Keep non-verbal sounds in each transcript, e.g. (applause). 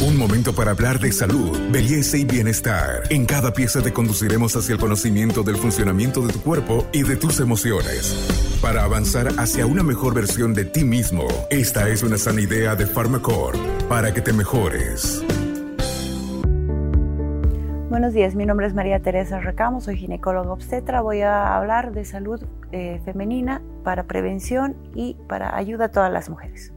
Un momento para hablar de salud, belleza y bienestar. En cada pieza te conduciremos hacia el conocimiento del funcionamiento de tu cuerpo y de tus emociones. Para avanzar hacia una mejor versión de ti mismo, esta es una sana idea de Pharmacore para que te mejores. Buenos días, mi nombre es María Teresa Recamo, soy ginecóloga obstetra. Voy a hablar de salud eh, femenina para prevención y para ayuda a todas las mujeres.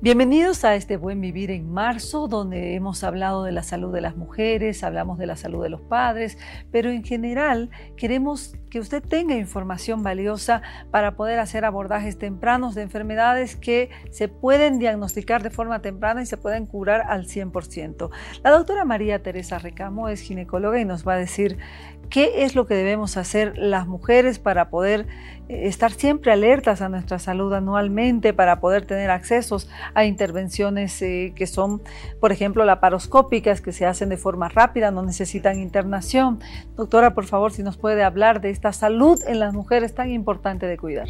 Bienvenidos a este Buen Vivir en marzo, donde hemos hablado de la salud de las mujeres, hablamos de la salud de los padres, pero en general queremos que usted tenga información valiosa para poder hacer abordajes tempranos de enfermedades que se pueden diagnosticar de forma temprana y se pueden curar al 100%. La doctora María Teresa Recamo es ginecóloga y nos va a decir qué es lo que debemos hacer las mujeres para poder eh, estar siempre alertas a nuestra salud anualmente, para poder tener accesos a intervenciones eh, que son, por ejemplo, laparoscópicas, que se hacen de forma rápida, no necesitan internación. Doctora, por favor, si nos puede hablar de esta salud en las mujeres tan importante de cuidar.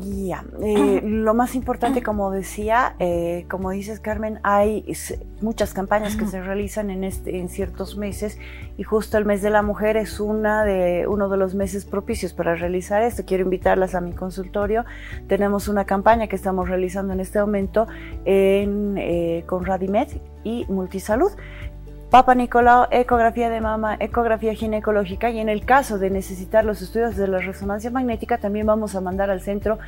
Ya, (clears throat) eh, lo más importante, como decía, eh, como dices Carmen, hay muchas campañas que se realizan en, este, en ciertos meses y justo el mes de la mujer es una de, uno de los meses propicios para realizar esto. Quiero invitarlas a mi consultorio. Tenemos una campaña que estamos realizando en este momento en, eh, con Radimed y Multisalud Papa Nicolau, ecografía de mama, ecografía ginecológica y en el caso de necesitar los estudios de la resonancia magnética también vamos a mandar al centro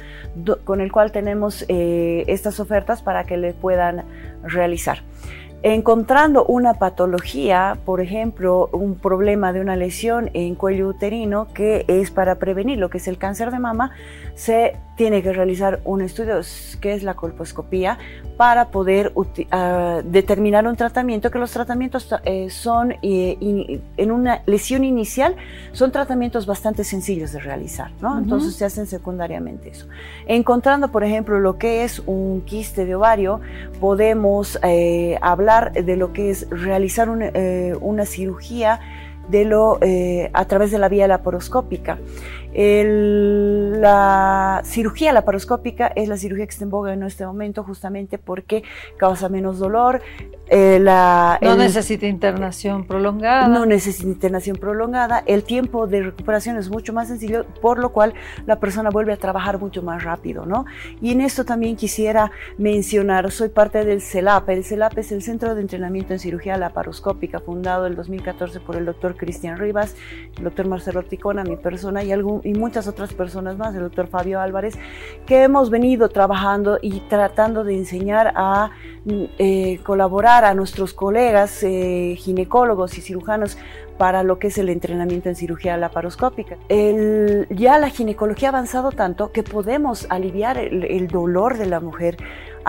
con el cual tenemos eh, estas ofertas para que le puedan realizar. Encontrando una patología, por ejemplo, un problema de una lesión en cuello uterino que es para prevenir lo que es el cáncer de mama, se tiene que realizar un estudio que es la colposcopía para poder ah, determinar un tratamiento, que los tratamientos eh, son eh, en una lesión inicial, son tratamientos bastante sencillos de realizar, ¿no? Entonces se hacen secundariamente eso. Encontrando, por ejemplo, lo que es un quiste de ovario, podemos eh, hablar de lo que es realizar una cirugía de lo, a través de la vía laparoscópica la cirugía laparoscópica es la cirugía que está en boga en este momento justamente porque causa menos dolor. Eh, no necesita internación prolongada. No necesita internación prolongada. El tiempo de recuperación es mucho más sencillo, por lo cual la persona vuelve a trabajar mucho más rápido, ¿no? Y en esto también quisiera mencionar, soy parte del CELAP. El CELAP es el Centro de Entrenamiento en Cirugía Laparoscópica, fundado en 2014 por el doctor Cristian Rivas, el doctor Marcelo Ticona, mi persona y algún y muchas otras personas más, el doctor Fabio Álvarez, que hemos venido trabajando y tratando de enseñar a mm, eh, colaborar a nuestros colegas eh, ginecólogos y cirujanos para lo que es el entrenamiento en cirugía laparoscópica. ya la ginecología ha avanzado tanto que podemos aliviar el dolor de la mujer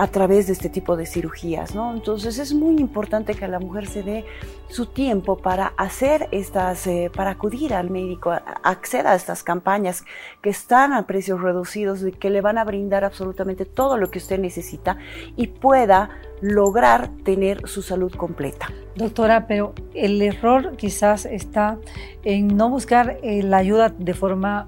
a través de este tipo de cirugías, ¿no? Entonces es muy importante que la mujer se dé su tiempo para hacer estas, eh, para acudir al médico, acceda a estas campañas que están a precios reducidos y que le van a brindar absolutamente todo lo que usted necesita y pueda lograr tener su salud completa. Doctora, pero el error quizás está en no buscar eh, la ayuda de forma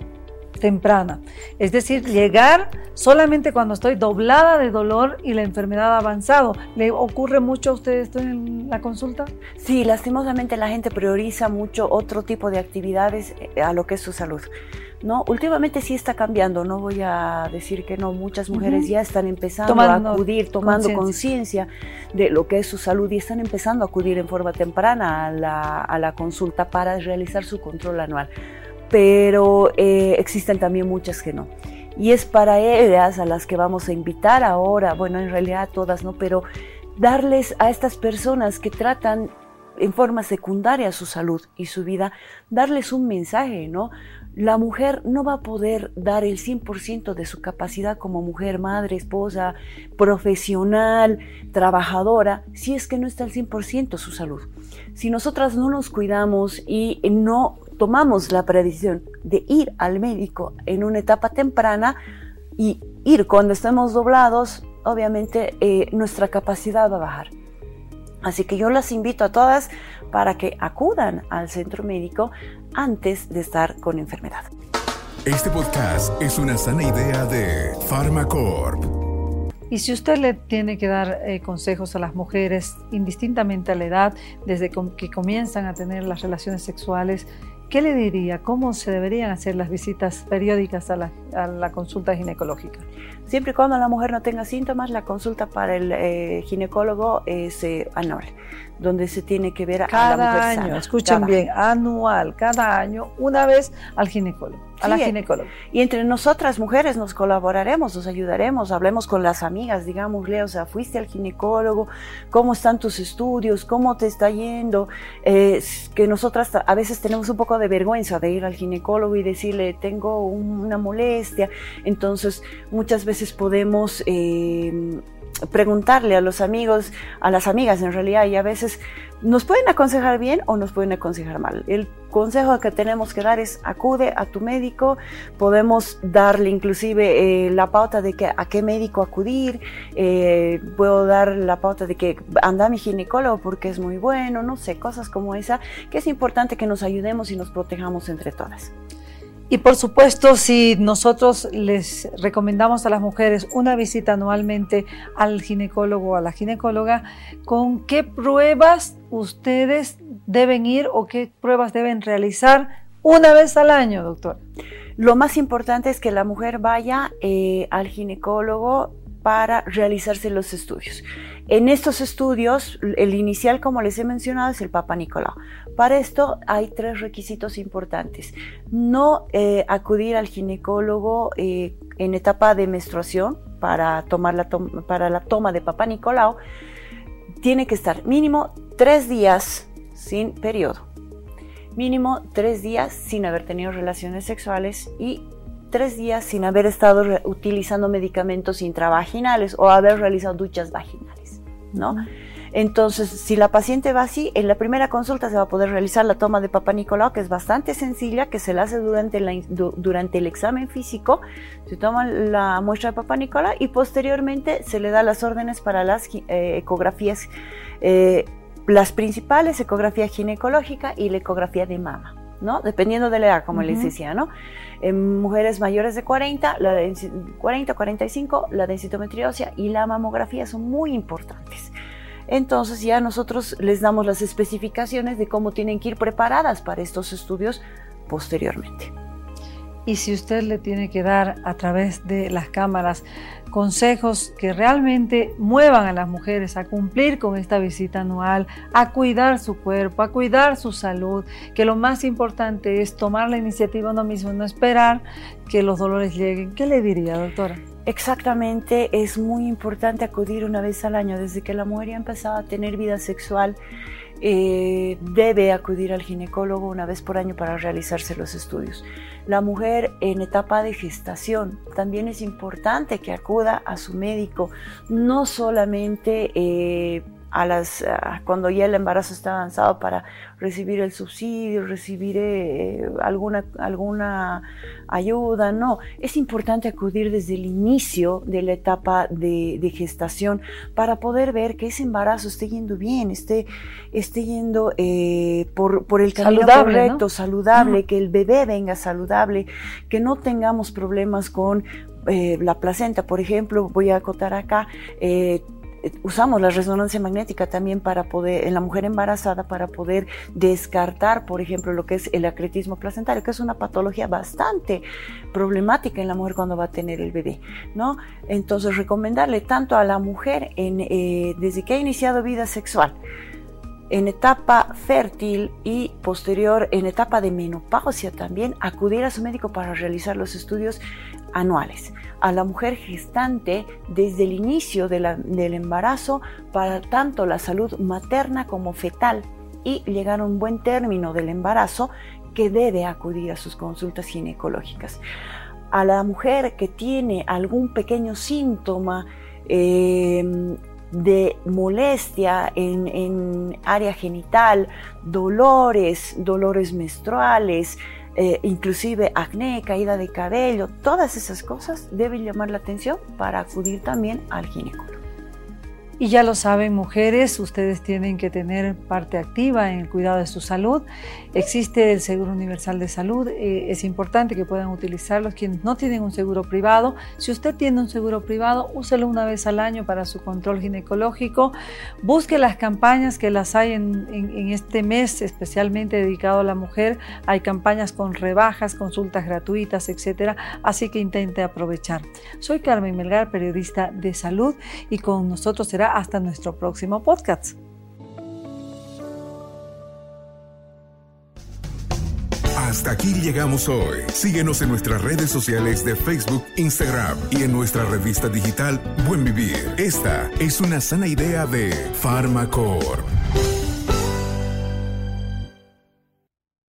temprana. Es decir, llegar solamente cuando estoy doblada de dolor y la enfermedad ha avanzado. ¿Le ocurre mucho a usted esto en la consulta? Sí, lastimosamente la gente prioriza mucho otro tipo de actividades eh, a lo que es su salud. ¿no? Últimamente sí está cambiando, no voy a decir que no, muchas mujeres ya están empezando a acudir, tomando conciencia de lo que es su salud y están empezando a acudir en forma temprana a la, a la consulta para realizar su control anual pero eh, existen también muchas que no. Y es para ellas a las que vamos a invitar ahora, bueno, en realidad a todas, ¿no? Pero darles a estas personas que tratan en forma secundaria su salud y su vida, darles un mensaje, ¿no? La mujer no va a poder dar el 100% de su capacidad como mujer, madre, esposa, profesional, trabajadora, si es que no está al 100% su salud. Si nosotras no nos cuidamos y no tomamos la predicción de ir al médico en una etapa temprana y ir cuando estemos doblados, obviamente eh, nuestra capacidad va a bajar. Así que yo las invito a todas para que acudan al centro médico antes de estar con enfermedad. Este podcast es una sana idea de Pharmacorp. Y si usted le tiene que dar eh, consejos a las mujeres, indistintamente a la edad, desde que comienzan a tener las relaciones sexuales, ¿qué le diría? ¿Cómo se deberían hacer las visitas periódicas a la, consulta ginecológica? Siempre y cuando la mujer no tenga síntomas, la consulta para el eh, ginecólogo es eh, anual, donde se tiene que ver cada a la mujer año. Escuchen bien, anual, cada año, una vez al ginecólogo a la ginecóloga. Y entre nosotras mujeres nos colaboraremos, nos ayudaremos, hablemos con las amigas, digámosle, o sea, fuiste al ginecólogo, cómo están tus estudios, cómo te está yendo, eh, que nosotras a veces tenemos un poco de vergüenza de ir al ginecólogo y decirle, tengo una molestia, entonces muchas veces podemos... Eh, preguntarle a los amigos, a las amigas en realidad, y a veces nos pueden aconsejar bien o nos pueden aconsejar mal. El consejo que tenemos que dar es acude a tu médico, podemos darle inclusive eh, la pauta de que a qué médico acudir, eh, puedo dar la pauta de que anda a mi ginecólogo porque es muy bueno, no sé, cosas como esa, que es importante que nos ayudemos y nos protejamos entre todas. Y por supuesto, si nosotros les recomendamos a las mujeres una visita anualmente al ginecólogo o a la ginecóloga, ¿con qué pruebas ustedes deben ir o qué pruebas deben realizar una vez al año, doctor? Lo más importante es que la mujer vaya eh, al ginecólogo para realizarse los estudios. En estos estudios, el inicial, como les he mencionado, es el Papa Nicolau. Para esto hay tres requisitos importantes. No eh, acudir al ginecólogo eh, en etapa de menstruación para, tomar la para la toma de Papa Nicolau. Tiene que estar mínimo tres días sin periodo. Mínimo tres días sin haber tenido relaciones sexuales y tres días sin haber estado utilizando medicamentos intravaginales o haber realizado duchas vaginales, ¿no? Entonces, si la paciente va así, en la primera consulta se va a poder realizar la toma de Papa Nicolau, que es bastante sencilla, que se la hace durante, durante el examen físico. Se toma la muestra de Papa Nicolau y posteriormente se le da las órdenes para las eh, ecografías, eh, las principales, ecografía ginecológica y la ecografía de mama. ¿no? Dependiendo de la edad, como les decía, ¿no? En mujeres mayores de 40, la de 40, 45, la densitometriosia y la mamografía son muy importantes. Entonces ya nosotros les damos las especificaciones de cómo tienen que ir preparadas para estos estudios posteriormente. Y si usted le tiene que dar a través de las cámaras consejos que realmente muevan a las mujeres a cumplir con esta visita anual, a cuidar su cuerpo, a cuidar su salud, que lo más importante es tomar la iniciativa uno mismo, no esperar que los dolores lleguen. ¿Qué le diría, doctora? Exactamente, es muy importante acudir una vez al año. Desde que la mujer ya empezado a tener vida sexual, eh, debe acudir al ginecólogo una vez por año para realizarse los estudios. La mujer en etapa de gestación también es importante que acuda a su médico, no solamente eh, a las, cuando ya el embarazo está avanzado para recibir el subsidio, recibir eh, alguna, alguna ayuda, no, es importante acudir desde el inicio de la etapa de, gestación para poder ver que ese embarazo esté yendo bien, esté, esté yendo eh, por, por, el camino correcto, saludable, que el bebé venga saludable, que no tengamos problemas con eh, la placenta, por ejemplo, voy a acotar acá, usamos la resonancia magnética también para poder, en la mujer embarazada, para poder descartar, por ejemplo, lo que es el acretismo placentario, que es una patología bastante problemática en la mujer cuando va a tener el bebé, ¿no? Entonces, recomendarle tanto a la mujer eh, desde que ha iniciado vida sexual, en etapa fértil y posterior en etapa de menopausia también acudir a su médico para realizar los estudios anuales. A la mujer gestante desde el inicio del embarazo para tanto la salud materna como fetal y llegar a un buen término del embarazo que debe acudir a sus consultas ginecológicas. A la mujer que tiene algún pequeño síntoma eh, de molestia en, área genital, dolores, dolores menstruales, eh, inclusive acné, caída de cabello, todas esas cosas deben llamar la atención para acudir también al ginecólogo. Y ya lo saben, mujeres, ustedes tienen que tener parte activa en el cuidado de su salud. Existe el Seguro Universal de Salud, eh, es importante que puedan utilizarlo quienes no tienen un seguro privado. Si usted tiene un seguro privado, úselo una vez al año para su control ginecológico. Busque las campañas que las hay en, en este mes, especialmente dedicado a la mujer. Hay campañas con rebajas, consultas gratuitas, etcétera. Así que intente aprovechar. Soy Carmen Melgar, periodista de salud, y con nosotros será hasta nuestro próximo podcast. Hasta aquí llegamos hoy. Síguenos en nuestras redes sociales de Facebook, Instagram y en nuestra revista digital Buen Vivir. Esta es una sana idea de Farmacore.